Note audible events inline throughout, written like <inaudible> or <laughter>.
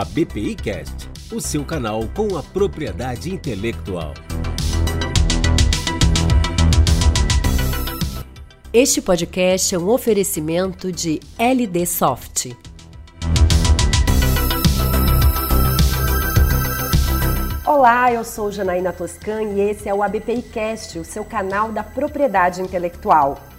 a BPI Cast, o seu canal com a propriedade intelectual. Este podcast é um oferecimento de LD Soft. Olá, eu sou Janaína Toscan e esse é o ABPI Cast, o seu canal da propriedade intelectual.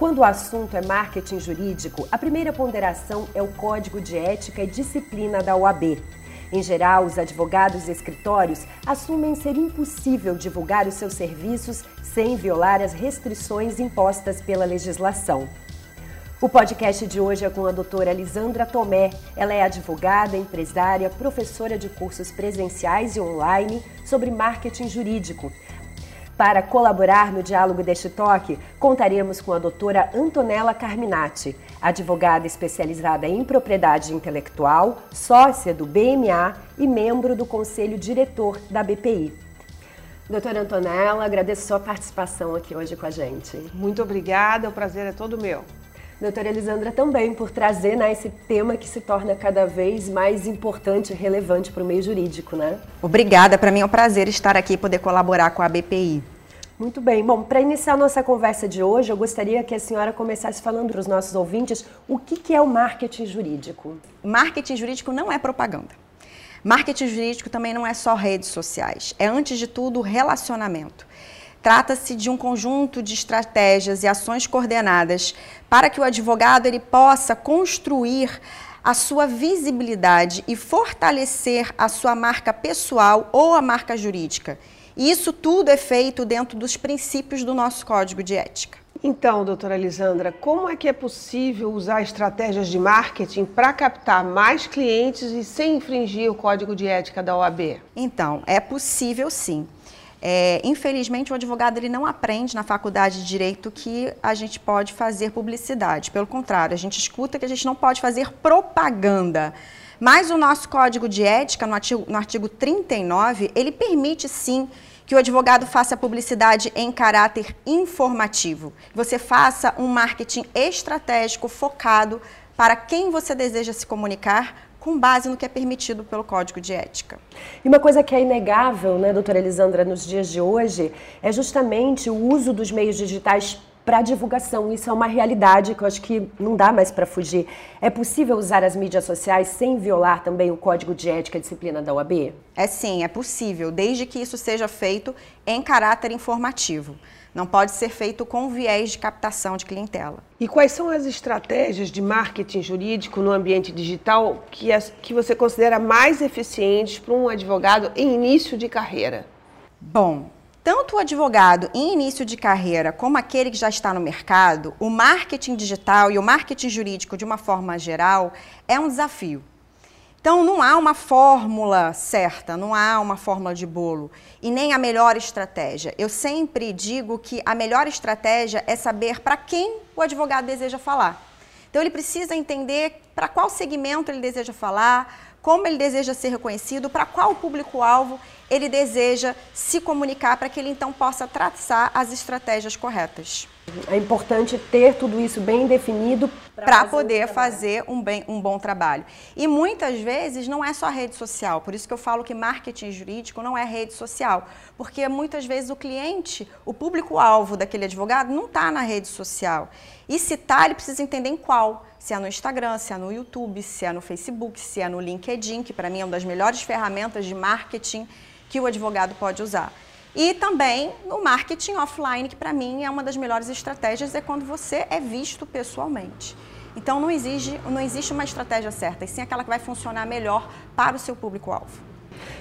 Quando o assunto é marketing jurídico, a primeira ponderação é o Código de Ética e Disciplina da OAB. Em geral, os advogados e escritórios assumem ser impossível divulgar os seus serviços sem violar as restrições impostas pela legislação. O podcast de hoje é com a doutora Lisandra Tomé. Ela é advogada, empresária, professora de cursos presenciais e online sobre marketing jurídico. Para colaborar no diálogo deste toque, contaremos com a doutora Antonella Carminati, advogada especializada em propriedade intelectual, sócia do BMA e membro do conselho diretor da BPI. Doutora Antonella, agradeço sua participação aqui hoje com a gente. Muito obrigada, o prazer é todo meu. Doutora Elisandra também por trazer né, esse tema que se torna cada vez mais importante e relevante para o meio jurídico, né? Obrigada, para mim é um prazer estar aqui e poder colaborar com a BPI. Muito bem. Bom, para iniciar nossa conversa de hoje, eu gostaria que a senhora começasse falando para os nossos ouvintes o que, que é o marketing jurídico. Marketing jurídico não é propaganda. Marketing jurídico também não é só redes sociais, é antes de tudo relacionamento. Trata-se de um conjunto de estratégias e ações coordenadas para que o advogado ele possa construir a sua visibilidade e fortalecer a sua marca pessoal ou a marca jurídica. E isso tudo é feito dentro dos princípios do nosso código de ética. Então, doutora Lisandra, como é que é possível usar estratégias de marketing para captar mais clientes e sem infringir o código de ética da OAB? Então, é possível sim. É, infelizmente, o advogado ele não aprende na faculdade de direito que a gente pode fazer publicidade. Pelo contrário, a gente escuta que a gente não pode fazer propaganda. Mas o nosso código de ética, no artigo, no artigo 39, ele permite sim que o advogado faça publicidade em caráter informativo. Você faça um marketing estratégico focado para quem você deseja se comunicar com base no que é permitido pelo Código de Ética. E uma coisa que é inegável, né, doutora Elisandra, nos dias de hoje, é justamente o uso dos meios digitais para divulgação. Isso é uma realidade que eu acho que não dá mais para fugir. É possível usar as mídias sociais sem violar também o Código de Ética e Disciplina da OAB? É sim, é possível, desde que isso seja feito em caráter informativo. Não pode ser feito com viés de captação de clientela. E quais são as estratégias de marketing jurídico no ambiente digital que, as, que você considera mais eficientes para um advogado em início de carreira? Bom, tanto o advogado em início de carreira como aquele que já está no mercado, o marketing digital e o marketing jurídico de uma forma geral é um desafio. Então, não há uma fórmula certa, não há uma fórmula de bolo e nem a melhor estratégia. Eu sempre digo que a melhor estratégia é saber para quem o advogado deseja falar. Então, ele precisa entender para qual segmento ele deseja falar, como ele deseja ser reconhecido, para qual público-alvo ele deseja se comunicar para que ele então possa traçar as estratégias corretas. É importante ter tudo isso bem definido para poder um fazer um, bem, um bom trabalho. E muitas vezes não é só rede social, por isso que eu falo que marketing jurídico não é rede social, porque muitas vezes o cliente, o público-alvo daquele advogado não está na rede social. E se está, ele precisa entender em qual. Se é no Instagram, se é no YouTube, se é no Facebook, se é no LinkedIn, que para mim é uma das melhores ferramentas de marketing que o advogado pode usar. E também no marketing offline, que para mim é uma das melhores estratégias, é quando você é visto pessoalmente. Então não exige, não existe uma estratégia certa, e sim aquela que vai funcionar melhor para o seu público-alvo.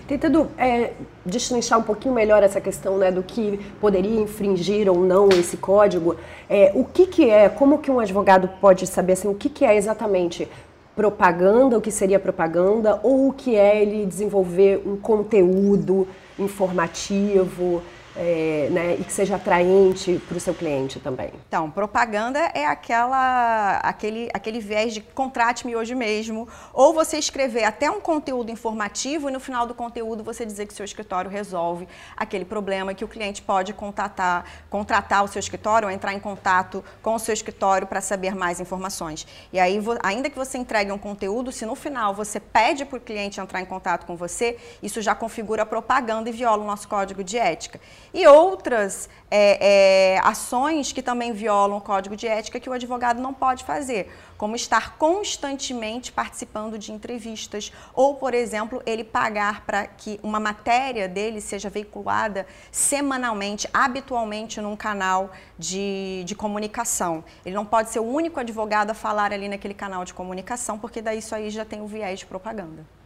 Tentando é, destrinchar um pouquinho melhor essa questão né, do que poderia infringir ou não esse código, é, o que, que é, como que um advogado pode saber assim, o que, que é exatamente propaganda, o que seria propaganda, ou o que é ele desenvolver um conteúdo informativo? É, né, e que seja atraente para o seu cliente também? Então, propaganda é aquela, aquele, aquele viés de contrate-me hoje mesmo, ou você escrever até um conteúdo informativo e no final do conteúdo você dizer que seu escritório resolve aquele problema que o cliente pode contatar, contratar o seu escritório ou entrar em contato com o seu escritório para saber mais informações. E aí, ainda que você entregue um conteúdo, se no final você pede para o cliente entrar em contato com você, isso já configura propaganda e viola o nosso código de ética e outras é, é, ações que também violam o código de ética que o advogado não pode fazer, como estar constantemente participando de entrevistas ou, por exemplo, ele pagar para que uma matéria dele seja veiculada semanalmente, habitualmente num canal de, de comunicação. Ele não pode ser o único advogado a falar ali naquele canal de comunicação, porque daí isso aí já tem o viés de propaganda.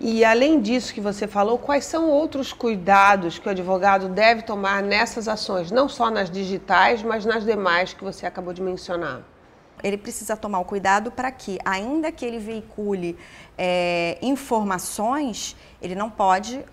E além disso que você falou, quais são outros cuidados que o advogado deve tomar nessas ações, não só nas digitais, mas nas demais que você acabou de mencionar? Ele precisa tomar o cuidado para que, ainda que ele veicule é, informações, ele não pode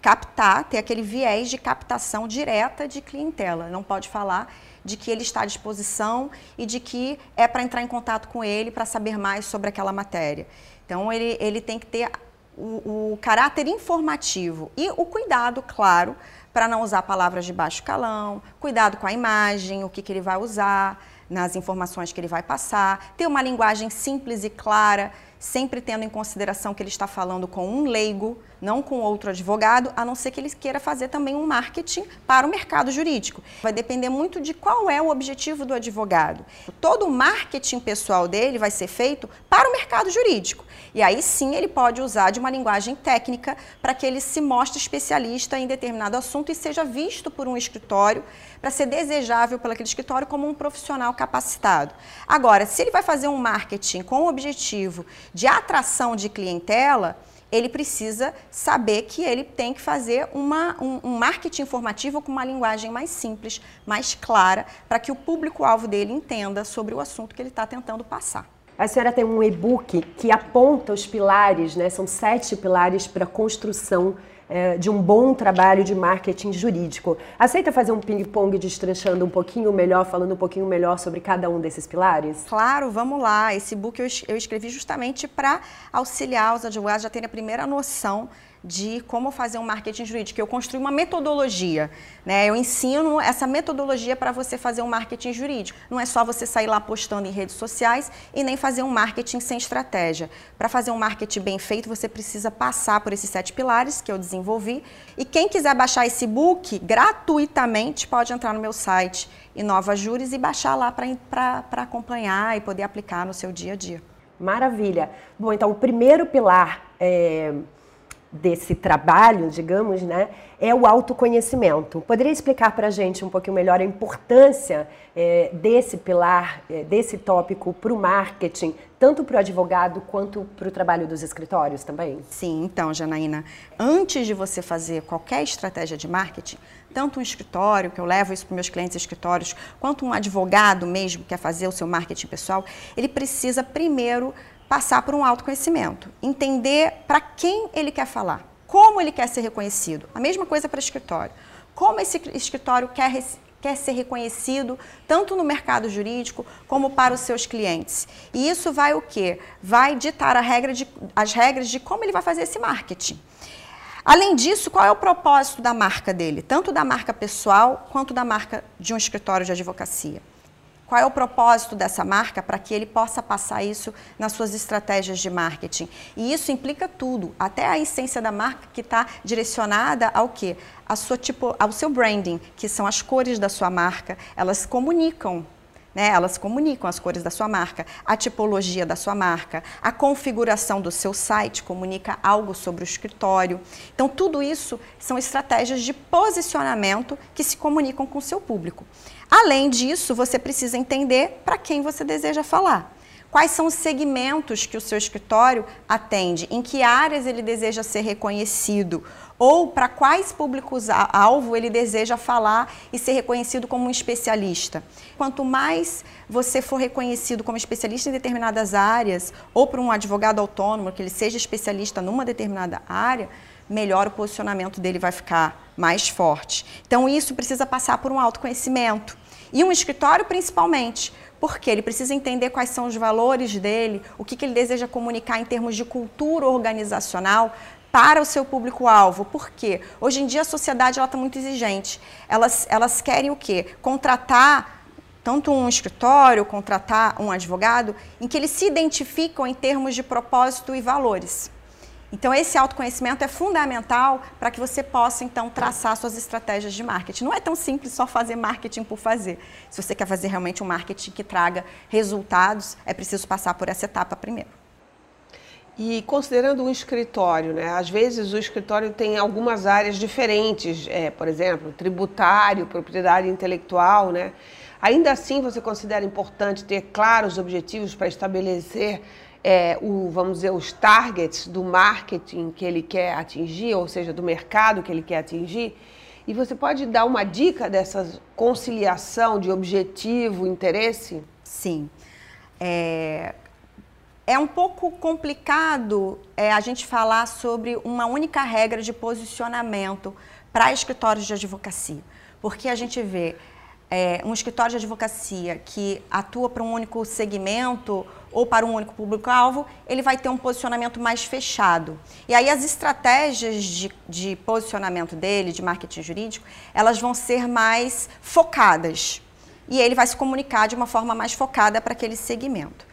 captar, ter aquele viés de captação direta de clientela. Não pode falar de que ele está à disposição e de que é para entrar em contato com ele para saber mais sobre aquela matéria. Então, ele, ele tem que ter o, o caráter informativo e o cuidado, claro, para não usar palavras de baixo calão, cuidado com a imagem, o que, que ele vai usar nas informações que ele vai passar, ter uma linguagem simples e clara, sempre tendo em consideração que ele está falando com um leigo, não com outro advogado, a não ser que ele queira fazer também um marketing para o mercado jurídico. Vai depender muito de qual é o objetivo do advogado. Todo o marketing pessoal dele vai ser feito para o mercado jurídico. E aí sim ele pode usar de uma linguagem técnica para que ele se mostre especialista em determinado assunto e seja visto por um escritório para ser desejável pelo aquele escritório como um profissional capacitado. Agora, se ele vai fazer um marketing com o objetivo de atração de clientela, ele precisa saber que ele tem que fazer uma, um, um marketing informativo com uma linguagem mais simples, mais clara, para que o público-alvo dele entenda sobre o assunto que ele está tentando passar. A senhora tem um e-book que aponta os pilares, né? São sete pilares para a construção é, de um bom trabalho de marketing jurídico. Aceita fazer um ping-pong destranchando um pouquinho melhor, falando um pouquinho melhor sobre cada um desses pilares? Claro, vamos lá. Esse book eu, eu escrevi justamente para auxiliar os advogados a terem a primeira noção de como fazer um marketing jurídico. Eu construí uma metodologia, né? Eu ensino essa metodologia para você fazer um marketing jurídico. Não é só você sair lá postando em redes sociais e nem fazer um marketing sem estratégia. Para fazer um marketing bem feito, você precisa passar por esses sete pilares que eu desenvolvi. E quem quiser baixar esse book gratuitamente pode entrar no meu site Inova Júris e baixar lá para acompanhar e poder aplicar no seu dia a dia. Maravilha. Bom, então o primeiro pilar é desse trabalho, digamos, né, é o autoconhecimento. Poderia explicar para a gente um pouquinho melhor a importância é, desse pilar, é, desse tópico para o marketing, tanto para o advogado quanto para o trabalho dos escritórios também? Sim, então, Janaína, antes de você fazer qualquer estratégia de marketing, tanto um escritório, que eu levo isso para meus clientes escritórios, quanto um advogado mesmo que quer fazer o seu marketing pessoal, ele precisa primeiro passar por um autoconhecimento, entender para quem ele quer falar, como ele quer ser reconhecido. A mesma coisa para escritório. Como esse escritório quer, quer ser reconhecido tanto no mercado jurídico como para os seus clientes. E isso vai o quê? Vai ditar regra de, as regras de como ele vai fazer esse marketing. Além disso, qual é o propósito da marca dele? Tanto da marca pessoal quanto da marca de um escritório de advocacia. Qual é o propósito dessa marca para que ele possa passar isso nas suas estratégias de marketing? E isso implica tudo, até a essência da marca que está direcionada ao quê? A sua, tipo, ao seu branding, que são as cores da sua marca. Elas comunicam né? Elas comunicam as cores da sua marca, a tipologia da sua marca, a configuração do seu site comunica algo sobre o escritório. Então, tudo isso são estratégias de posicionamento que se comunicam com o seu público. Além disso, você precisa entender para quem você deseja falar. Quais são os segmentos que o seu escritório atende? Em que áreas ele deseja ser reconhecido? Ou para quais públicos-alvo ele deseja falar e ser reconhecido como um especialista? Quanto mais você for reconhecido como especialista em determinadas áreas, ou por um advogado autônomo, que ele seja especialista numa determinada área, melhor o posicionamento dele vai ficar mais forte. Então, isso precisa passar por um autoconhecimento. E um escritório, principalmente, porque ele precisa entender quais são os valores dele, o que, que ele deseja comunicar em termos de cultura organizacional para o seu público-alvo. Por quê? Hoje em dia a sociedade está muito exigente. Elas, elas querem o quê? Contratar tanto um escritório, contratar um advogado, em que eles se identificam em termos de propósito e valores. Então, esse autoconhecimento é fundamental para que você possa, então, traçar suas estratégias de marketing. Não é tão simples só fazer marketing por fazer. Se você quer fazer realmente um marketing que traga resultados, é preciso passar por essa etapa primeiro. E considerando um escritório, né? Às vezes o escritório tem algumas áreas diferentes, é, por exemplo, tributário, propriedade intelectual, né? Ainda assim, você considera importante ter claros objetivos para estabelecer é, o, vamos dizer, os targets do marketing que ele quer atingir, ou seja, do mercado que ele quer atingir. E você pode dar uma dica dessa conciliação de objetivo, interesse? Sim. É, é um pouco complicado é, a gente falar sobre uma única regra de posicionamento para escritórios de advocacia, porque a gente vê é, um escritório de advocacia que atua para um único segmento ou para um único público-alvo, ele vai ter um posicionamento mais fechado. E aí as estratégias de, de posicionamento dele, de marketing jurídico, elas vão ser mais focadas. E ele vai se comunicar de uma forma mais focada para aquele segmento.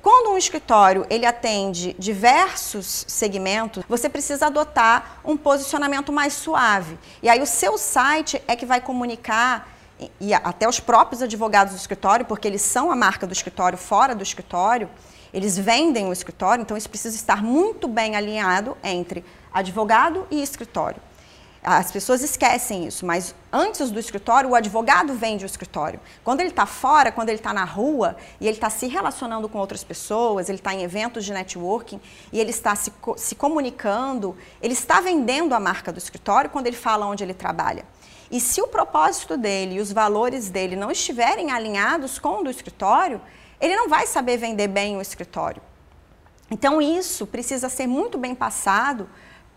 Quando um escritório ele atende diversos segmentos, você precisa adotar um posicionamento mais suave. E aí o seu site é que vai comunicar e até os próprios advogados do escritório, porque eles são a marca do escritório fora do escritório, eles vendem o escritório, então isso precisa estar muito bem alinhado entre advogado e escritório. As pessoas esquecem isso, mas antes do escritório, o advogado vende o escritório. Quando ele está fora, quando ele está na rua e ele está se relacionando com outras pessoas, ele está em eventos de networking e ele está se, se comunicando, ele está vendendo a marca do escritório quando ele fala onde ele trabalha. E se o propósito dele e os valores dele não estiverem alinhados com o do escritório, ele não vai saber vender bem o escritório. Então, isso precisa ser muito bem passado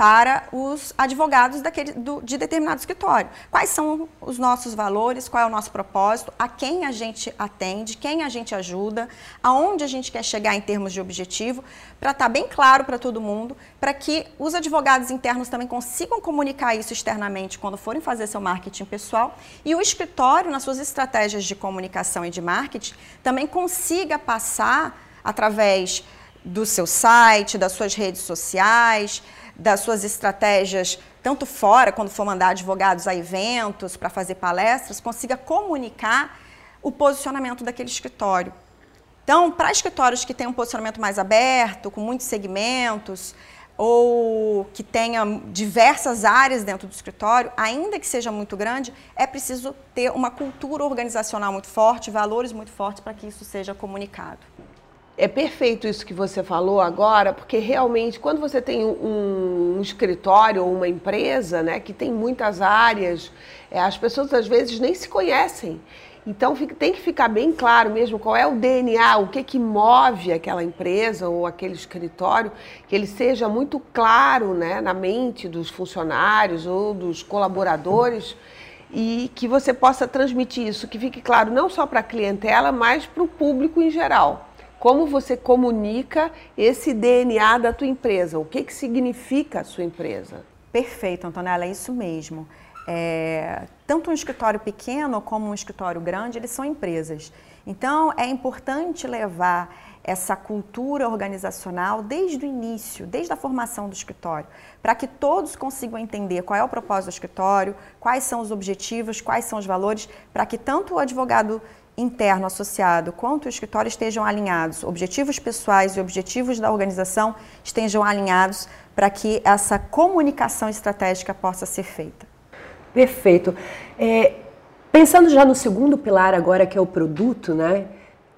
para os advogados daquele, do, de determinado escritório. Quais são os nossos valores, qual é o nosso propósito, a quem a gente atende, quem a gente ajuda, aonde a gente quer chegar em termos de objetivo, para estar tá bem claro para todo mundo, para que os advogados internos também consigam comunicar isso externamente quando forem fazer seu marketing pessoal e o escritório, nas suas estratégias de comunicação e de marketing, também consiga passar através do seu site, das suas redes sociais, das suas estratégias, tanto fora, quando for mandar advogados a eventos, para fazer palestras, consiga comunicar o posicionamento daquele escritório. Então, para escritórios que têm um posicionamento mais aberto, com muitos segmentos, ou que tenha diversas áreas dentro do escritório, ainda que seja muito grande, é preciso ter uma cultura organizacional muito forte, valores muito fortes para que isso seja comunicado. É perfeito isso que você falou agora, porque realmente quando você tem um, um escritório ou uma empresa, né, que tem muitas áreas, é, as pessoas às vezes nem se conhecem. Então fica, tem que ficar bem claro mesmo qual é o DNA, o que que move aquela empresa ou aquele escritório, que ele seja muito claro, né, na mente dos funcionários ou dos colaboradores e que você possa transmitir isso, que fique claro não só para a clientela, mas para o público em geral como você comunica esse DNA da tua empresa, o que, que significa a sua empresa. Perfeito, Antonella, é isso mesmo. É, tanto um escritório pequeno como um escritório grande, eles são empresas. Então, é importante levar essa cultura organizacional desde o início, desde a formação do escritório, para que todos consigam entender qual é o propósito do escritório, quais são os objetivos, quais são os valores, para que tanto o advogado interno associado quanto o escritório estejam alinhados, objetivos pessoais e objetivos da organização estejam alinhados para que essa comunicação estratégica possa ser feita. Perfeito. É, pensando já no segundo pilar agora, que é o produto, né?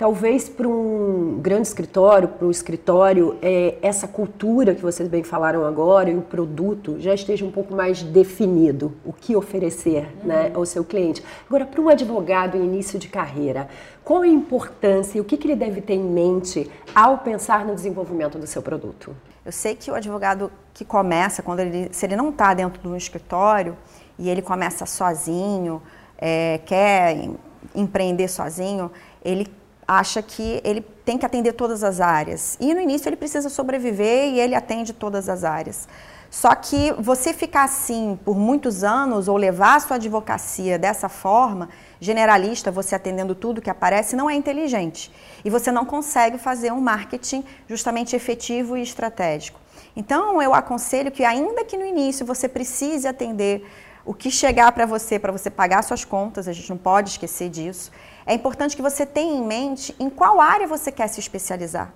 Talvez para um grande escritório, para um escritório, é, essa cultura que vocês bem falaram agora e o produto já esteja um pouco mais definido, o que oferecer uhum. né, ao seu cliente. Agora, para um advogado em início de carreira, qual a importância e o que, que ele deve ter em mente ao pensar no desenvolvimento do seu produto? Eu sei que o advogado que começa, quando ele, se ele não está dentro de um escritório e ele começa sozinho, é, quer empreender sozinho, ele acha que ele tem que atender todas as áreas. E no início ele precisa sobreviver e ele atende todas as áreas. Só que você ficar assim por muitos anos ou levar a sua advocacia dessa forma, generalista, você atendendo tudo que aparece, não é inteligente. E você não consegue fazer um marketing justamente efetivo e estratégico. Então, eu aconselho que, ainda que no início você precise atender o que chegar para você, para você pagar suas contas, a gente não pode esquecer disso, é importante que você tenha em mente em qual área você quer se especializar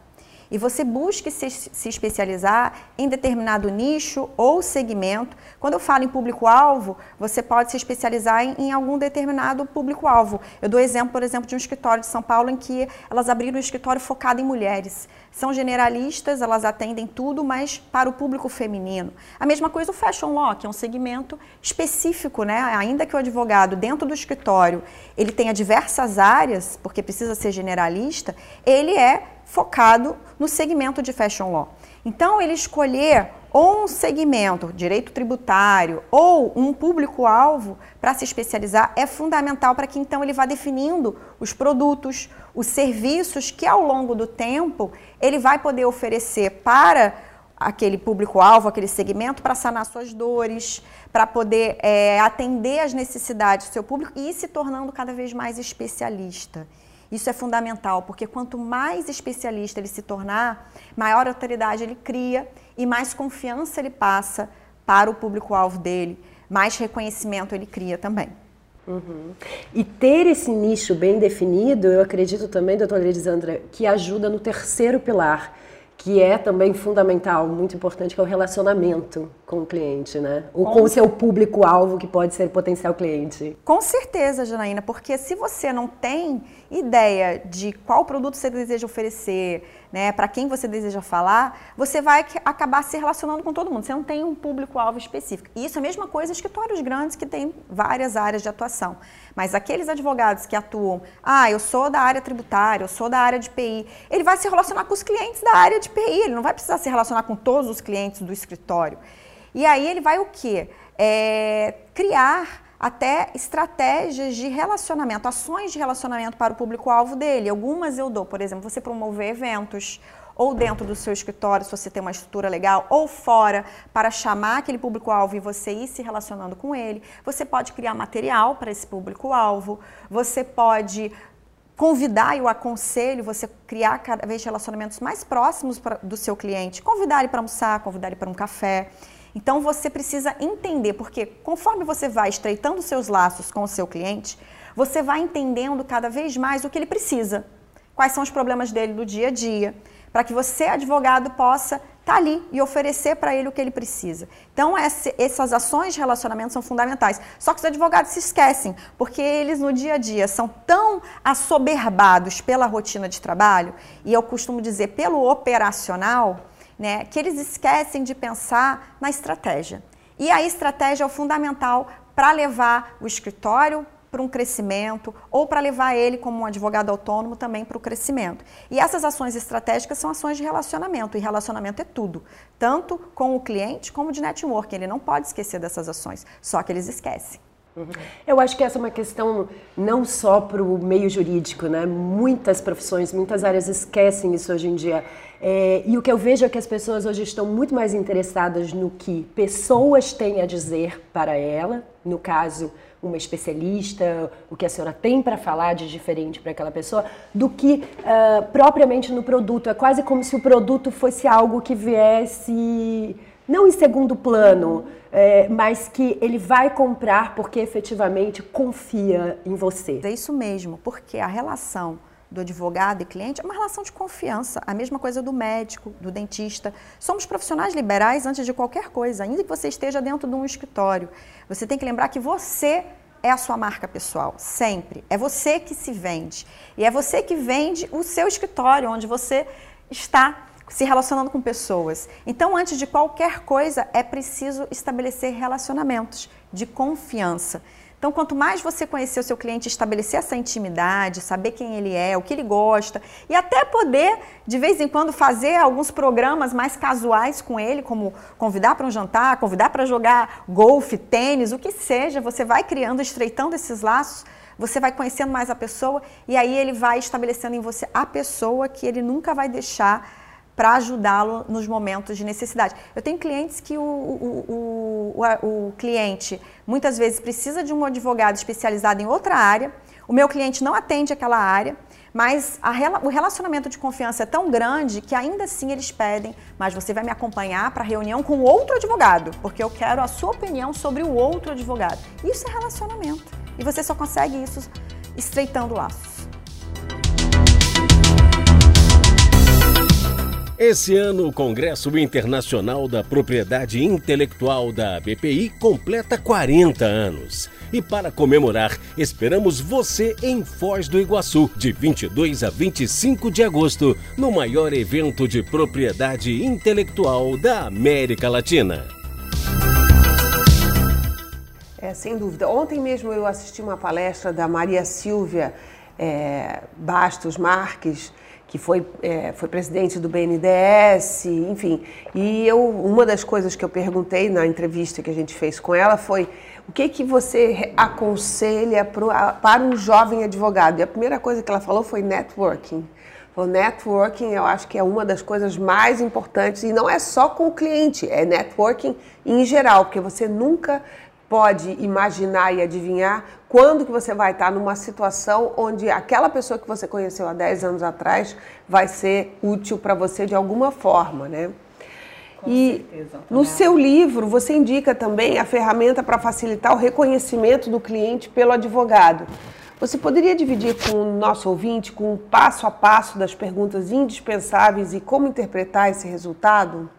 e você busque se, se especializar em determinado nicho ou segmento. Quando eu falo em público-alvo, você pode se especializar em, em algum determinado público-alvo. Eu dou exemplo, por exemplo, de um escritório de São Paulo em que elas abriram um escritório focado em mulheres. São generalistas, elas atendem tudo, mas para o público feminino. A mesma coisa o Fashion Law, que é um segmento específico, né? Ainda que o advogado dentro do escritório ele tenha diversas áreas, porque precisa ser generalista, ele é focado no segmento de fashion law. Então, ele escolher ou um segmento, direito tributário, ou um público-alvo para se especializar é fundamental para que então ele vá definindo os produtos, os serviços que ao longo do tempo ele vai poder oferecer para aquele público-alvo, aquele segmento, para sanar suas dores, para poder é, atender as necessidades do seu público e ir se tornando cada vez mais especialista. Isso é fundamental, porque quanto mais especialista ele se tornar, maior autoridade ele cria e mais confiança ele passa para o público-alvo dele, mais reconhecimento ele cria também. Uhum. E ter esse nicho bem definido, eu acredito também, doutora Elisandra, que ajuda no terceiro pilar, que é também fundamental, muito importante, que é o relacionamento com o cliente, né? Ou com, com o seu público-alvo, que pode ser potencial cliente. Com certeza, Janaína, porque se você não tem ideia de qual produto você deseja oferecer, né, para quem você deseja falar, você vai acabar se relacionando com todo mundo. Você não tem um público-alvo específico. E isso é a mesma coisa escritórios grandes que têm várias áreas de atuação. Mas aqueles advogados que atuam, ah, eu sou da área tributária, eu sou da área de PI, ele vai se relacionar com os clientes da área de PI, ele não vai precisar se relacionar com todos os clientes do escritório. E aí ele vai o quê? É, criar até estratégias de relacionamento, ações de relacionamento para o público-alvo dele. Algumas eu dou, por exemplo, você promover eventos, ou dentro do seu escritório, se você tem uma estrutura legal, ou fora, para chamar aquele público-alvo e você ir se relacionando com ele. Você pode criar material para esse público-alvo, você pode convidar e o aconselho você criar cada vez relacionamentos mais próximos pra, do seu cliente, convidar ele para almoçar, convidar ele para um café. Então você precisa entender, porque conforme você vai estreitando seus laços com o seu cliente, você vai entendendo cada vez mais o que ele precisa, quais são os problemas dele do dia a dia, para que você, advogado, possa estar tá ali e oferecer para ele o que ele precisa. Então, essas ações de relacionamento são fundamentais. Só que os advogados se esquecem, porque eles no dia a dia são tão assoberbados pela rotina de trabalho, e eu costumo dizer pelo operacional, né, que eles esquecem de pensar na estratégia. E a estratégia é o fundamental para levar o escritório para um crescimento ou para levar ele como um advogado autônomo também para o crescimento. E essas ações estratégicas são ações de relacionamento e relacionamento é tudo, tanto com o cliente como de network. Ele não pode esquecer dessas ações, só que eles esquecem. Eu acho que essa é uma questão não só para o meio jurídico, né? Muitas profissões, muitas áreas esquecem isso hoje em dia. É, e o que eu vejo é que as pessoas hoje estão muito mais interessadas no que pessoas têm a dizer para ela, no caso, uma especialista, o que a senhora tem para falar de diferente para aquela pessoa, do que uh, propriamente no produto. É quase como se o produto fosse algo que viesse não em segundo plano, é, mas que ele vai comprar porque efetivamente confia em você. É isso mesmo, porque a relação do advogado e cliente é uma relação de confiança. A mesma coisa do médico, do dentista. Somos profissionais liberais antes de qualquer coisa, ainda que você esteja dentro de um escritório. Você tem que lembrar que você é a sua marca pessoal, sempre. É você que se vende. E é você que vende o seu escritório, onde você está se relacionando com pessoas. Então, antes de qualquer coisa, é preciso estabelecer relacionamentos de confiança. Então, quanto mais você conhecer o seu cliente, estabelecer essa intimidade, saber quem ele é, o que ele gosta, e até poder, de vez em quando, fazer alguns programas mais casuais com ele, como convidar para um jantar, convidar para jogar golfe, tênis, o que seja, você vai criando, estreitando esses laços, você vai conhecendo mais a pessoa, e aí ele vai estabelecendo em você a pessoa que ele nunca vai deixar para ajudá-lo nos momentos de necessidade. Eu tenho clientes que o, o, o, o, cliente muitas vezes precisa de um advogado especializado em outra área, o meu cliente não atende aquela área, mas a, o relacionamento de confiança é tão grande que ainda assim eles pedem, mas você vai me acompanhar para reunião com outro advogado, porque eu quero a sua opinião sobre o outro advogado. Isso é relacionamento. E você só consegue isso estreitando laços. Esse ano, o Congresso Internacional da Propriedade Intelectual da BPI completa 40 anos. E para comemorar, esperamos você em Foz do Iguaçu, de 22 a 25 de agosto, no maior evento de propriedade intelectual da América Latina. É, sem dúvida. Ontem mesmo eu assisti uma palestra da Maria Silvia é, Bastos Marques, que foi, é, foi presidente do BNDES, enfim. E eu, uma das coisas que eu perguntei na entrevista que a gente fez com ela foi o que, que você aconselha pro, a, para um jovem advogado? E a primeira coisa que ela falou foi networking. O networking eu acho que é uma das coisas mais importantes e não é só com o cliente, é networking em geral, porque você nunca pode imaginar e adivinhar quando que você vai estar numa situação onde aquela pessoa que você conheceu há 10 anos atrás vai ser útil para você de alguma forma, né? Com e certeza, no seu livro você indica também a ferramenta para facilitar o reconhecimento do cliente pelo advogado. Você poderia dividir com o nosso ouvinte com o passo a passo das perguntas indispensáveis e como interpretar esse resultado?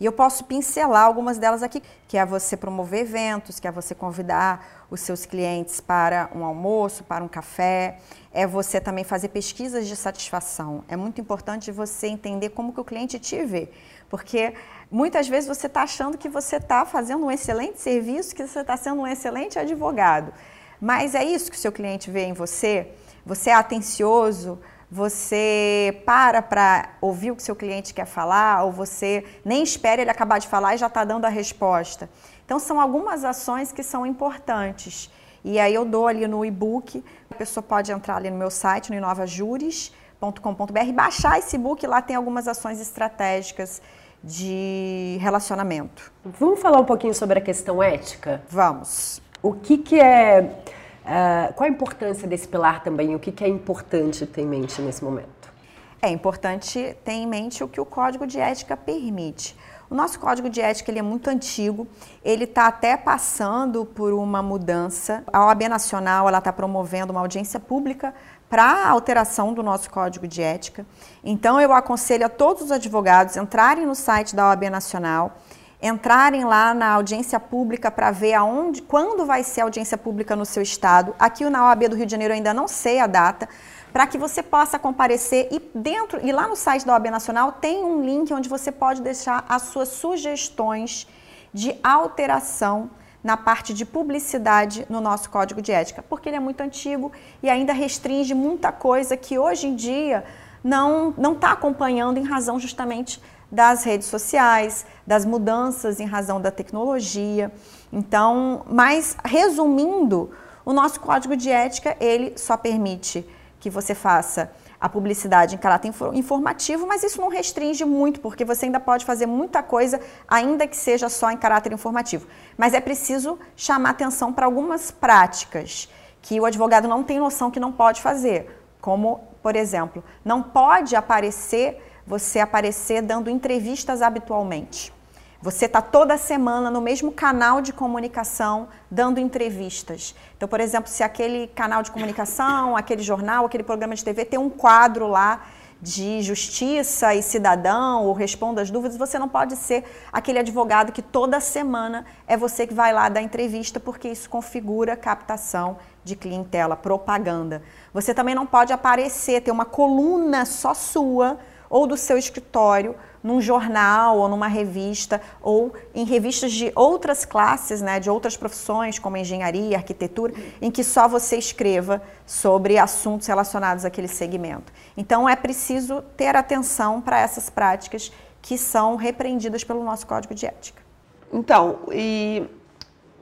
E eu posso pincelar algumas delas aqui, que é você promover eventos, que é você convidar os seus clientes para um almoço, para um café, é você também fazer pesquisas de satisfação. É muito importante você entender como que o cliente te vê, porque muitas vezes você está achando que você está fazendo um excelente serviço, que você está sendo um excelente advogado, mas é isso que o seu cliente vê em você? Você é atencioso? Você para para ouvir o que seu cliente quer falar, ou você nem espera ele acabar de falar e já está dando a resposta. Então, são algumas ações que são importantes. E aí eu dou ali no e-book, a pessoa pode entrar ali no meu site, no inovajures.com.br, baixar esse e-book, lá tem algumas ações estratégicas de relacionamento. Vamos falar um pouquinho sobre a questão ética? Vamos. O que, que é Uh, qual a importância desse pilar também? O que, que é importante ter em mente nesse momento? É importante ter em mente o que o Código de Ética permite. O nosso Código de Ética ele é muito antigo, ele está até passando por uma mudança. A OAB Nacional está promovendo uma audiência pública para a alteração do nosso Código de Ética. Então, eu aconselho a todos os advogados entrarem no site da OAB Nacional, entrarem lá na audiência pública para ver aonde, quando vai ser a audiência pública no seu estado. Aqui na OAB do Rio de Janeiro ainda não sei a data, para que você possa comparecer e dentro e lá no site da OAB Nacional tem um link onde você pode deixar as suas sugestões de alteração na parte de publicidade no nosso código de ética, porque ele é muito antigo e ainda restringe muita coisa que hoje em dia não não está acompanhando em razão justamente das redes sociais, das mudanças em razão da tecnologia. Então, mas resumindo, o nosso código de ética, ele só permite que você faça a publicidade em caráter informativo, mas isso não restringe muito, porque você ainda pode fazer muita coisa, ainda que seja só em caráter informativo. Mas é preciso chamar atenção para algumas práticas que o advogado não tem noção que não pode fazer, como, por exemplo, não pode aparecer você aparecer dando entrevistas habitualmente. Você está toda semana no mesmo canal de comunicação dando entrevistas. Então, por exemplo, se aquele canal de comunicação, <laughs> aquele jornal, aquele programa de TV tem um quadro lá de justiça e cidadão ou responda as dúvidas, você não pode ser aquele advogado que toda semana é você que vai lá dar entrevista, porque isso configura captação de clientela, propaganda. Você também não pode aparecer, ter uma coluna só sua ou do seu escritório num jornal ou numa revista ou em revistas de outras classes, né, de outras profissões, como engenharia, arquitetura, em que só você escreva sobre assuntos relacionados àquele segmento. Então é preciso ter atenção para essas práticas que são repreendidas pelo nosso código de ética. Então, e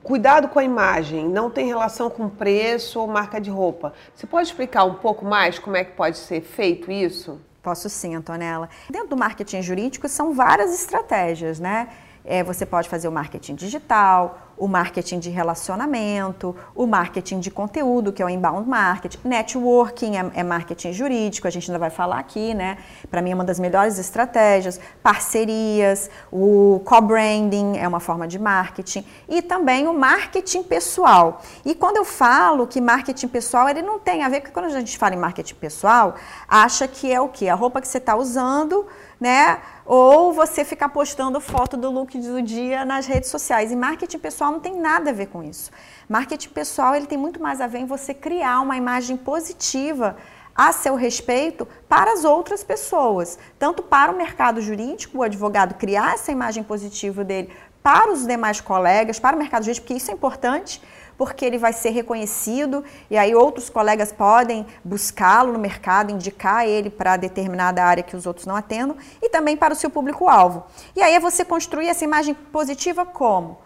cuidado com a imagem não tem relação com preço ou marca de roupa. Você pode explicar um pouco mais como é que pode ser feito isso? Posso sim, Antonella. Dentro do marketing jurídico são várias estratégias, né? É, você pode fazer o marketing digital, o marketing de relacionamento, o marketing de conteúdo, que é o inbound marketing, networking é, é marketing jurídico, a gente ainda vai falar aqui, né? Para mim é uma das melhores estratégias, parcerias, o co-branding é uma forma de marketing e também o marketing pessoal. E quando eu falo que marketing pessoal, ele não tem a ver, porque quando a gente fala em marketing pessoal, acha que é o quê? A roupa que você está usando, né? Ou você ficar postando foto do look do dia nas redes sociais. E marketing pessoal não tem nada a ver com isso. Marketing pessoal ele tem muito mais a ver em você criar uma imagem positiva a seu respeito para as outras pessoas, tanto para o mercado jurídico, o advogado criar essa imagem positiva dele para os demais colegas, para o mercado jurídico, porque isso é importante, porque ele vai ser reconhecido e aí outros colegas podem buscá-lo no mercado, indicar ele para determinada área que os outros não atendam e também para o seu público-alvo. E aí é você construir essa imagem positiva como?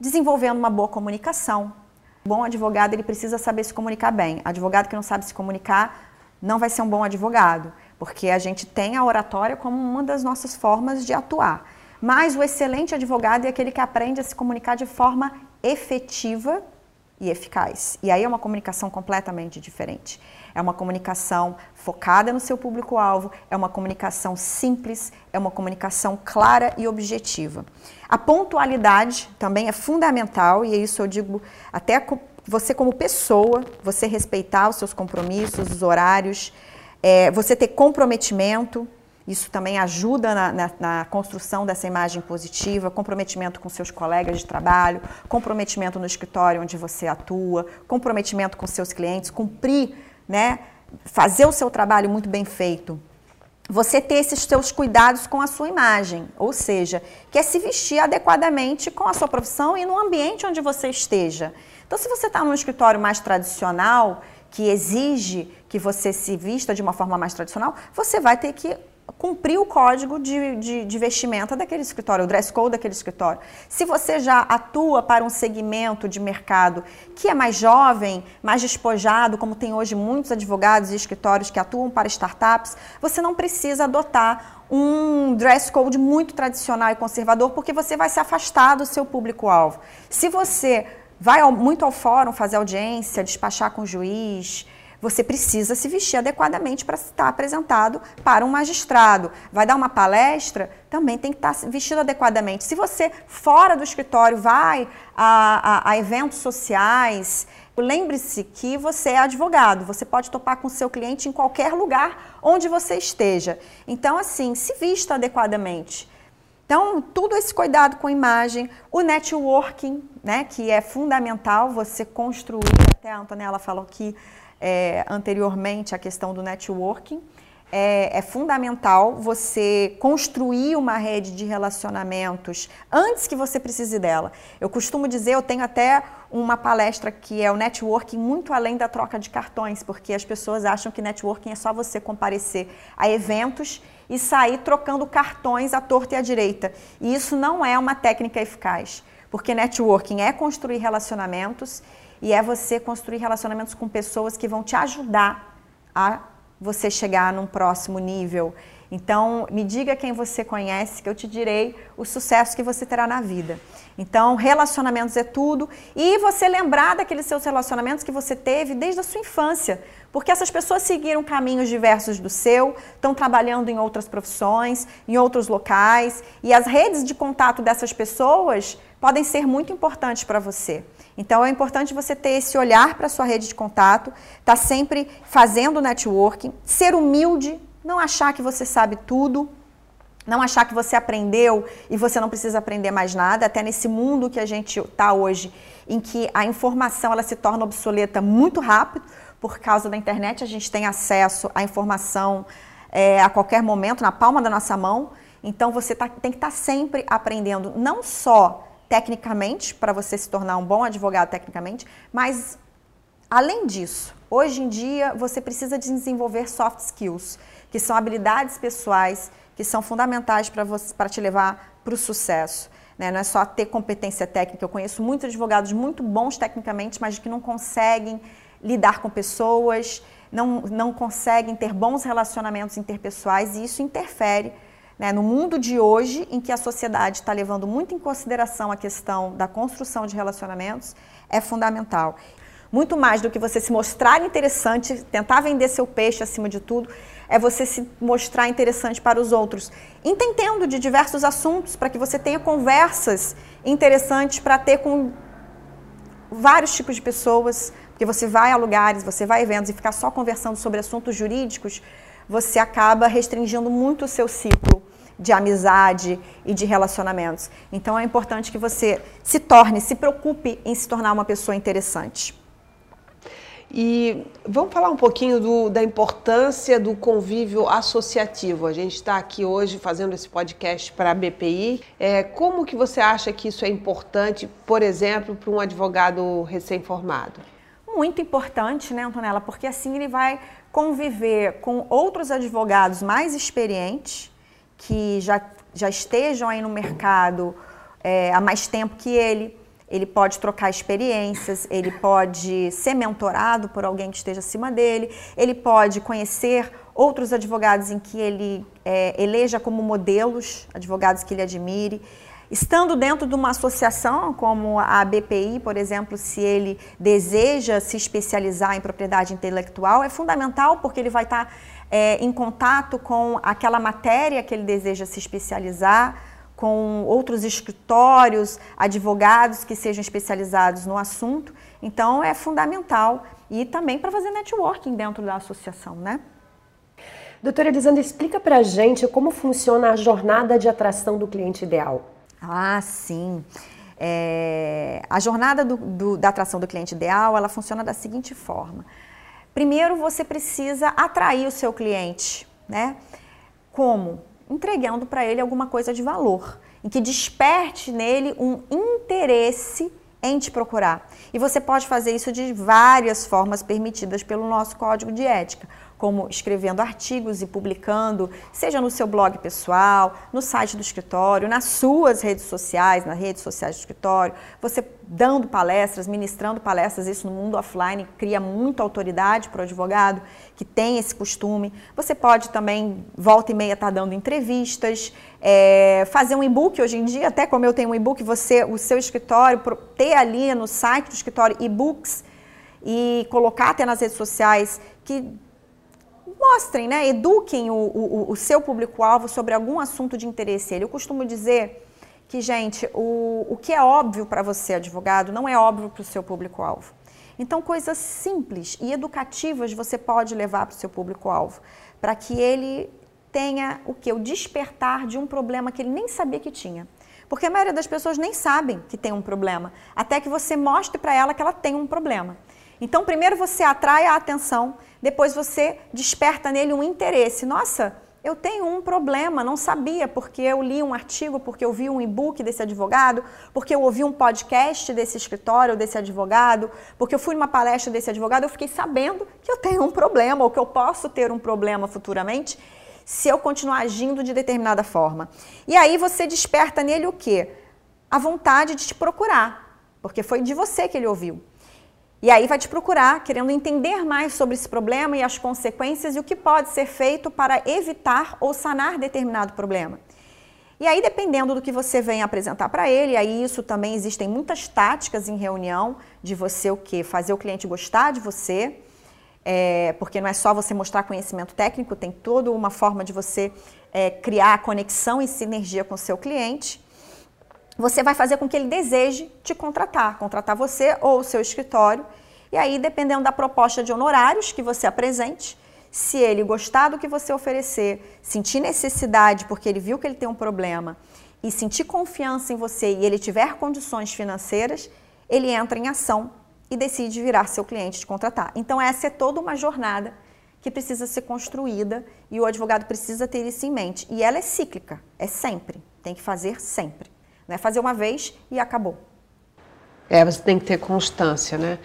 Desenvolvendo uma boa comunicação. Bom advogado, ele precisa saber se comunicar bem. Advogado que não sabe se comunicar não vai ser um bom advogado, porque a gente tem a oratória como uma das nossas formas de atuar. Mas o excelente advogado é aquele que aprende a se comunicar de forma efetiva e eficaz. E aí é uma comunicação completamente diferente. É uma comunicação focada no seu público-alvo, é uma comunicação simples, é uma comunicação clara e objetiva. A pontualidade também é fundamental, e isso eu digo até você como pessoa, você respeitar os seus compromissos, os horários, é, você ter comprometimento, isso também ajuda na, na, na, construção dessa imagem positiva, comprometimento com seus colegas de trabalho, comprometimento no escritório onde você atua, comprometimento com seus clientes, cumprir, né, fazer o seu trabalho muito bem feito. Você ter esses seus cuidados com a sua imagem, ou seja, que é se vestir adequadamente com a sua profissão e no ambiente onde você esteja. Então, se você está num escritório mais tradicional, que exige que você se vista de uma forma mais tradicional, você vai ter que cumprir o código de, de, de, vestimenta daquele escritório, o dress code daquele escritório. Se você já atua para um segmento de mercado que é mais jovem, mais despojado, como tem hoje muitos advogados e escritórios que atuam para startups, você não precisa adotar um dress code muito tradicional e conservador, porque você vai se afastar do seu público-alvo. Se você vai muito ao fórum fazer audiência, despachar com o juiz, você precisa se vestir adequadamente para estar apresentado para um magistrado. Vai dar uma palestra, também tem que estar vestido adequadamente. Se você, fora do escritório, vai a, a, a eventos sociais, lembre-se que você é advogado, você pode topar com seu cliente em qualquer lugar onde você esteja. Então, assim, se vista adequadamente. Então, tudo esse cuidado com a imagem, o networking, né, que é fundamental você construir, até a Antonella falou aqui, é, anteriormente a questão do networking. É, é, fundamental você construir uma rede de relacionamentos antes que você precise dela. Eu costumo dizer, eu tenho até uma palestra que é o networking muito além da troca de cartões, porque as pessoas acham que networking é só você comparecer a eventos e sair trocando cartões à torta e à direita. E isso não é uma técnica eficaz, porque networking é construir relacionamentos e é você construir relacionamentos com pessoas que vão te ajudar a você chegar num próximo nível. Então, me diga quem você conhece, que eu te direi o sucesso que você terá na vida. Então, relacionamentos é tudo. E você lembrar daqueles seus relacionamentos que você teve desde a sua infância. Porque essas pessoas seguiram caminhos diversos do seu, estão trabalhando em outras profissões, em outros locais. E as redes de contato dessas pessoas podem ser muito importantes para você. Então é importante você ter esse olhar para a sua rede de contato, estar tá sempre fazendo networking, ser humilde, não achar que você sabe tudo, não achar que você aprendeu e você não precisa aprender mais nada, até nesse mundo que a gente está hoje, em que a informação ela se torna obsoleta muito rápido, por causa da internet a gente tem acesso à informação é, a qualquer momento, na palma da nossa mão. Então você tá, tem que estar tá sempre aprendendo, não só tecnicamente, para você se tornar um bom advogado tecnicamente, mas além disso, hoje em dia você precisa desenvolver soft skills, que são habilidades pessoais que são fundamentais para te levar para o sucesso. Né? Não é só ter competência técnica. Eu conheço muitos advogados muito bons tecnicamente, mas que não conseguem lidar com pessoas, não, não conseguem ter bons relacionamentos interpessoais e isso interfere né, no mundo de hoje, em que a sociedade está levando muito em consideração a questão da construção de relacionamentos, é fundamental. Muito mais do que você se mostrar interessante, tentar vender seu peixe acima de tudo, é você se mostrar interessante para os outros, entendendo de diversos assuntos, para que você tenha conversas interessantes para ter com vários tipos de pessoas, porque você vai a lugares, você vai a eventos e ficar só conversando sobre assuntos jurídicos, você acaba restringindo muito o seu ciclo de amizade e de relacionamentos. Então é importante que você se torne, se preocupe em se tornar uma pessoa interessante. E vamos falar um pouquinho do, da importância do convívio associativo. A gente está aqui hoje fazendo esse podcast para a BPI. É, como que você acha que isso é importante, por exemplo, para um advogado recém-formado? Muito importante, né, Antonella? Porque assim ele vai conviver com outros advogados mais experientes que já, já estejam aí no mercado é, há mais tempo que ele. Ele pode trocar experiências, ele pode ser mentorado por alguém que esteja acima dele, ele pode conhecer outros advogados em que ele é, eleja como modelos, advogados que ele admire. Estando dentro de uma associação como a BPI, por exemplo, se ele deseja se especializar em propriedade intelectual, é fundamental porque ele vai estar é, em contato com aquela matéria que ele deseja se especializar, com outros escritórios, advogados que sejam especializados no assunto. Então, é fundamental. E também para fazer networking dentro da associação, né? Doutora Elisandra, explica para a gente como funciona a jornada de atração do cliente ideal. Ah, sim. É, a jornada do, do, da atração do cliente ideal, ela funciona da seguinte forma. Primeiro, você precisa atrair o seu cliente, né? Como? Entregando para ele alguma coisa de valor, em que desperte nele um interesse em te procurar. E você pode fazer isso de várias formas permitidas pelo nosso código de ética como escrevendo artigos e publicando, seja no seu blog pessoal, no site do escritório, nas suas redes sociais, nas redes sociais do escritório, você dando palestras, ministrando palestras, isso no mundo offline cria muita autoridade para o advogado que tem esse costume. Você pode também, volta e meia, estar tá dando entrevistas, é, fazer um e-book hoje em dia, até como eu tenho um e-book, você, o seu escritório, ter ali no site do escritório e-books e colocar até nas redes sociais que mostrem, né, eduquem o, o, o seu público-alvo sobre algum assunto de interesse. Eu costumo dizer que, gente, o, o que é óbvio para você, advogado, não é óbvio para o seu público-alvo. Então, coisas simples e educativas você pode levar para o seu público-alvo, para que ele tenha o que? O despertar de um problema que ele nem sabia que tinha. Porque a maioria das pessoas nem sabem que tem um problema, até que você mostre para ela que ela tem um problema. Então, primeiro você atrai a atenção, depois você desperta nele um interesse. Nossa, eu tenho um problema, não sabia, porque eu li um artigo, porque eu vi um e-book desse advogado, porque eu ouvi um podcast desse escritório, desse advogado, porque eu fui numa palestra desse advogado, eu fiquei sabendo que eu tenho um problema, ou que eu posso ter um problema futuramente, se eu continuar agindo de determinada forma. E aí você desperta nele o quê? A vontade de te procurar, porque foi de você que ele ouviu. E aí vai te procurar, querendo entender mais sobre esse problema e as consequências e o que pode ser feito para evitar ou sanar determinado problema. E aí, dependendo do que você vem apresentar para ele, aí isso também existem muitas táticas em reunião de você o quê? Fazer o cliente gostar de você, é, porque não é só você mostrar conhecimento técnico, tem toda uma forma de você é, criar conexão e sinergia com o seu cliente você vai fazer com que ele deseje te contratar, contratar você ou o seu escritório. E aí, dependendo da proposta de honorários que você apresente, se ele gostar do que você oferecer, sentir necessidade porque ele viu que ele tem um problema e sentir confiança em você e ele tiver condições financeiras, ele entra em ação e decide virar seu cliente te contratar. Então essa é toda uma jornada que precisa ser construída e o advogado precisa ter isso em mente. E ela é cíclica, é sempre, tem que fazer sempre. Não é fazer uma vez e acabou. É, você tem que ter constância, né?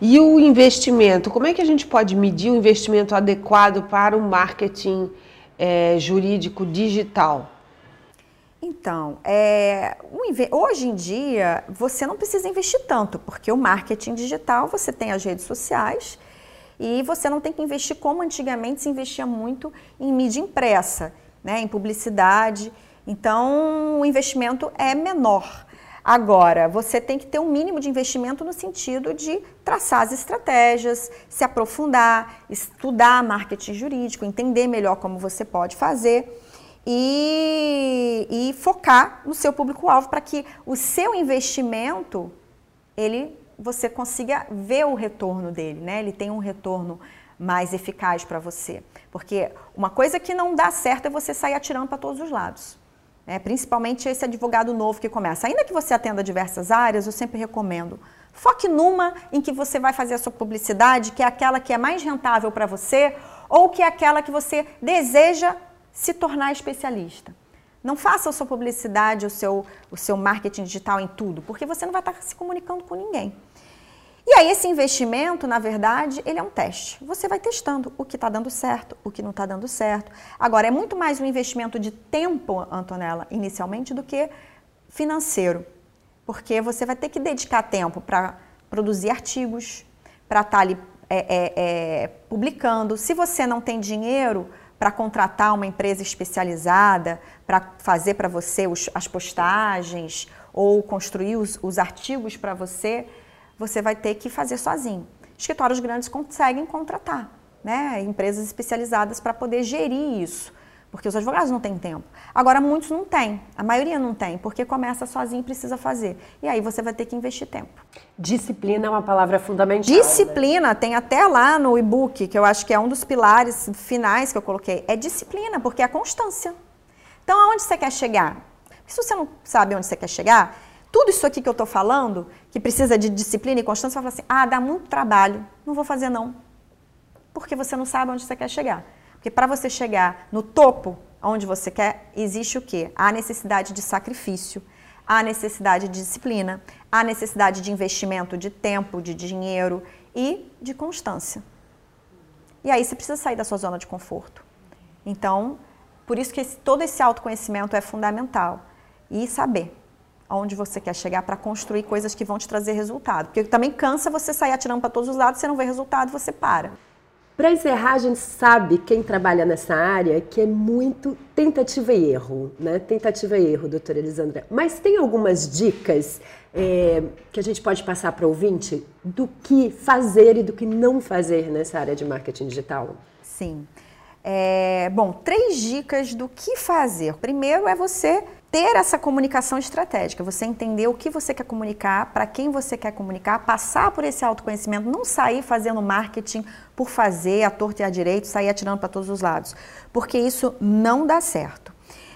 E o investimento, como é que a gente pode medir o investimento adequado para o marketing é, jurídico digital? Então, é, hoje em dia você não precisa investir tanto, porque o marketing digital você tem as redes sociais e você não tem que investir como antigamente se investia muito em mídia impressa, né, em publicidade. Então, o investimento é menor. Agora, você tem que ter um mínimo de investimento no sentido de traçar as estratégias, se aprofundar, estudar marketing jurídico, entender melhor como você pode fazer e, e focar no seu público-alvo para que o seu investimento ele você consiga ver o retorno dele, né? Ele tem um retorno mais eficaz para você. Porque uma coisa que não dá certo é você sair atirando para todos os lados. Né? Principalmente esse advogado novo que começa. Ainda que você atenda diversas áreas, eu sempre recomendo. Foque numa em que você vai fazer a sua publicidade, que é aquela que é mais rentável para você, ou que é aquela que você deseja se tornar especialista. Não faça a sua publicidade, o seu, o seu marketing digital em tudo, porque você não vai estar se comunicando com ninguém. E aí, esse investimento, na verdade, ele é um teste. Você vai testando o que está dando certo, o que não está dando certo. Agora, é muito mais um investimento de tempo, Antonella, inicialmente, do que financeiro. Porque você vai ter que dedicar tempo para produzir artigos, para estar tá ali é, é, é, publicando. Se você não tem dinheiro para contratar uma empresa especializada para fazer para você os, as postagens ou construir os, os artigos para você, você vai ter que fazer sozinho. Escritórios grandes conseguem contratar né, empresas especializadas para poder gerir isso, porque os advogados não têm tempo. Agora, muitos não têm, a maioria não tem, porque começa sozinho e precisa fazer. E aí você vai ter que investir tempo. Disciplina é uma palavra fundamental. Né? Disciplina, né? tem até lá no e-book, que eu acho que é um dos pilares finais que eu coloquei, é disciplina, porque é a constância. Então, aonde você quer chegar? Se você não sabe onde você quer chegar, tudo isso aqui que eu estou falando, que precisa de disciplina e constância, você vai falar assim: ah, dá muito trabalho, não vou fazer não. Porque você não sabe onde você quer chegar. Porque para você chegar no topo, onde você quer, existe o quê? A necessidade de sacrifício, a necessidade de disciplina, a necessidade de investimento de tempo, de dinheiro e de constância. E aí você precisa sair da sua zona de conforto. Então, por isso que esse, todo esse autoconhecimento é fundamental. E saber aonde você quer chegar para construir coisas que vão te trazer resultado. Porque também cansa você sair atirando para todos os lados, você não vê resultado, você para. Para encerrar, a gente sabe, quem trabalha nessa área, que é muito tentativa e erro, né? Tentativa e erro, doutora Elisandra. Mas tem algumas dicas é, que a gente pode passar para o ouvinte do que fazer e do que não fazer nessa área de marketing digital? Sim. É, bom, três dicas do que fazer. Primeiro é você ter essa comunicação estratégica, você entender o que você quer comunicar, para quem você quer comunicar, passar por esse autoconhecimento, não sair fazendo marketing por fazer, a torta e a direito, sair atirando para todos os lados, porque isso não dá certo.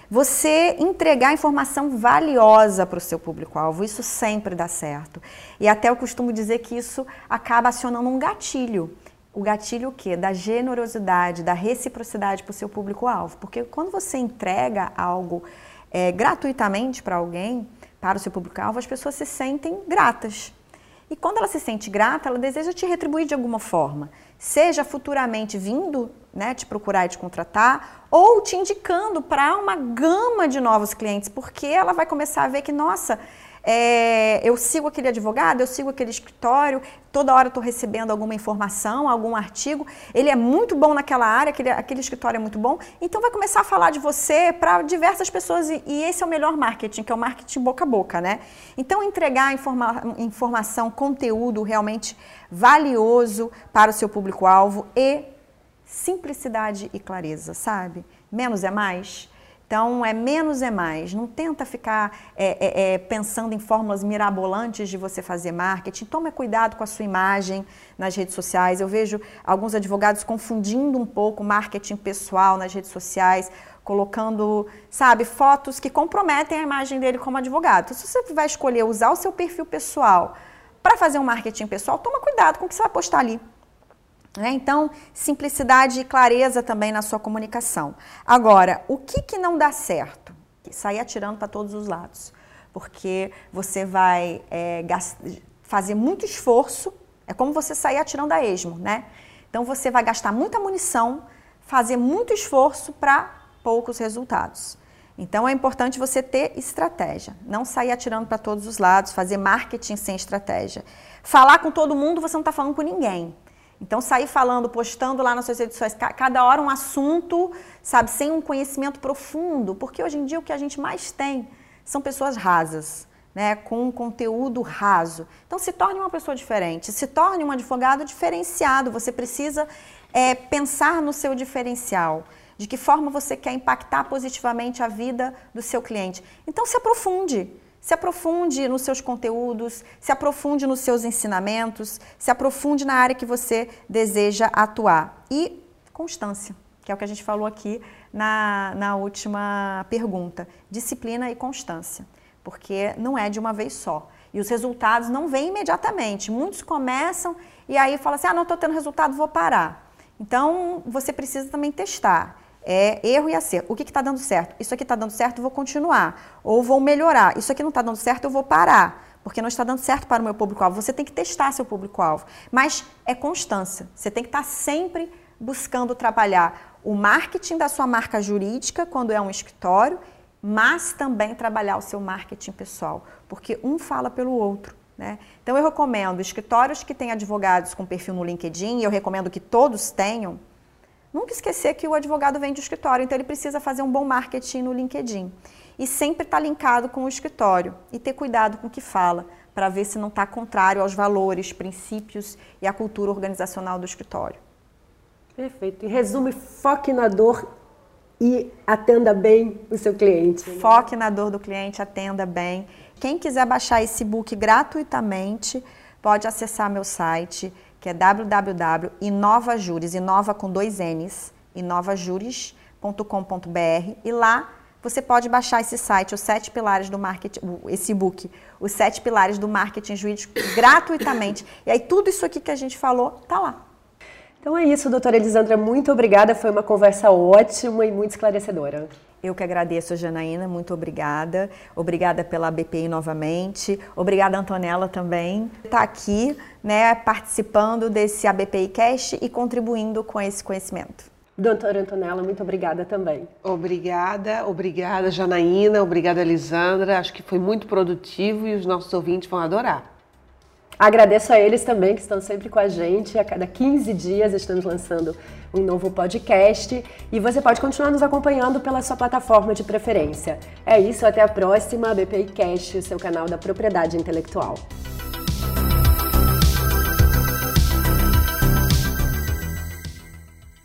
Você entregar informação valiosa para o seu público-alvo, isso sempre dá certo. E até eu costumo dizer que isso acaba acionando um gatilho. O gatilho o quê? Da generosidade, da reciprocidade para o seu público-alvo. Porque quando você entrega algo é, gratuitamente para alguém, para o seu público-alvo, as pessoas se sentem gratas. E quando ela se sente grata, ela deseja te retribuir de alguma forma. Seja futuramente vindo né, te procurar e te contratar, ou te indicando para uma gama de novos clientes, porque ela vai começar a ver que, nossa, é, eu sigo aquele advogado, eu sigo aquele escritório, toda hora estou recebendo alguma informação, algum artigo. Ele é muito bom naquela área, aquele, aquele escritório é muito bom. Então vai começar a falar de você para diversas pessoas e, e, esse é o melhor marketing, que é o marketing boca a boca, né? Então entregar informa, informação, conteúdo realmente valioso para o seu público-alvo e simplicidade e clareza, sabe? Menos é mais. Então, é menos é mais. Não tenta ficar é, é, é, pensando em fórmulas mirabolantes de você fazer marketing. Tome cuidado com a sua imagem nas redes sociais. Eu vejo alguns advogados confundindo um pouco marketing pessoal nas redes sociais, colocando, sabe, fotos que comprometem a imagem dele como advogado. Então, se você vai escolher usar o seu perfil pessoal para fazer um marketing pessoal, toma cuidado com o que você vai postar ali. Né? Então, simplicidade e clareza também na sua comunicação. Agora, o que, que não dá certo? Sair atirando para todos os lados. Porque você vai é, fazer muito esforço, é como você sair atirando a esmo, né? Então, você vai gastar muita munição, fazer muito esforço para poucos resultados. Então é importante você ter estratégia, não sair atirando para todos os lados, fazer marketing sem estratégia. Falar com todo mundo, você não está falando com ninguém. Então, sair falando, postando lá nas suas redes sociais, cada hora um assunto, sabe, sem um conhecimento profundo, porque hoje em dia o que a gente mais tem são pessoas rasas, né, com um conteúdo raso. Então, se torne uma pessoa diferente, se torne um advogado diferenciado. Você precisa é, pensar no seu diferencial, de que forma você quer impactar positivamente a vida do seu cliente. Então, se aprofunde. Se aprofunde nos seus conteúdos, se aprofunde nos seus ensinamentos, se aprofunde na área que você deseja atuar. E constância, que é o que a gente falou aqui na, na última pergunta. Disciplina e constância, porque não é de uma vez só. E os resultados não vêm imediatamente. Muitos começam e aí falam assim: ah, não estou tendo resultado, vou parar. Então, você precisa também testar é erro e acerto. O que está dando certo? Isso aqui está dando certo, vou continuar. Ou vou melhorar. Isso aqui não está dando certo, eu vou parar. Porque não está dando certo para o meu público-alvo. Você tem que testar seu público-alvo. Mas é constância. Você tem que estar tá sempre buscando trabalhar o marketing da sua marca jurídica, quando é um escritório, mas também trabalhar o seu marketing pessoal. Porque um fala pelo outro. Né? Então eu recomendo escritórios que têm advogados com perfil no LinkedIn, eu recomendo que todos tenham, Nunca esquecer que o advogado vem de escritório, então ele precisa fazer um bom marketing no LinkedIn. E sempre estar tá linkado com o escritório e ter cuidado com o que fala, para ver se não está contrário aos valores, princípios e à cultura organizacional do escritório. Perfeito. Em resumo, foque na dor e atenda bem o seu cliente. Foque na dor do cliente, atenda bem. Quem quiser baixar esse book gratuitamente, pode acessar meu site que é www.inovajures, inova com dois N's, inovajures.com.br e lá você pode baixar esse site, os sete pilares do marketing, esse book, os sete pilares do marketing jurídico gratuitamente. E aí tudo isso aqui que a gente falou tá lá. Então é isso, doutora Elisandra, muito obrigada, foi uma conversa ótima e muito esclarecedora. Eu que agradeço, Janaína, muito obrigada. Obrigada pela BPI novamente. Obrigada, Antonella, também. Está aqui, né, participando desse ABPI Cash e contribuindo com esse conhecimento. Doutora Antonella, muito obrigada também. Obrigada, obrigada, Janaína, obrigada, Elisandra. Acho que foi muito produtivo e os nossos ouvintes vão adorar. Agradeço a eles também que estão sempre com a gente. A cada 15 dias estamos lançando um novo podcast e você pode continuar nos acompanhando pela sua plataforma de preferência. É isso, até a próxima. BPI Cast, o seu canal da propriedade intelectual.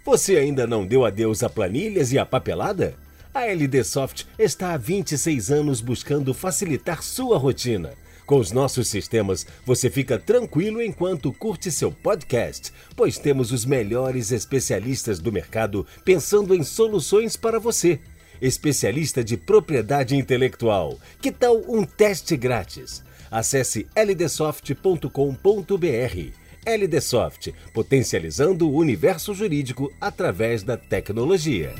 Você ainda não deu adeus a planilhas e a papelada? A LD Soft está há 26 anos buscando facilitar sua rotina com os nossos sistemas, você fica tranquilo enquanto curte seu podcast, pois temos os melhores especialistas do mercado pensando em soluções para você. Especialista de propriedade intelectual. Que tal um teste grátis? Acesse ldsoft.com.br. LDsoft, potencializando o universo jurídico através da tecnologia.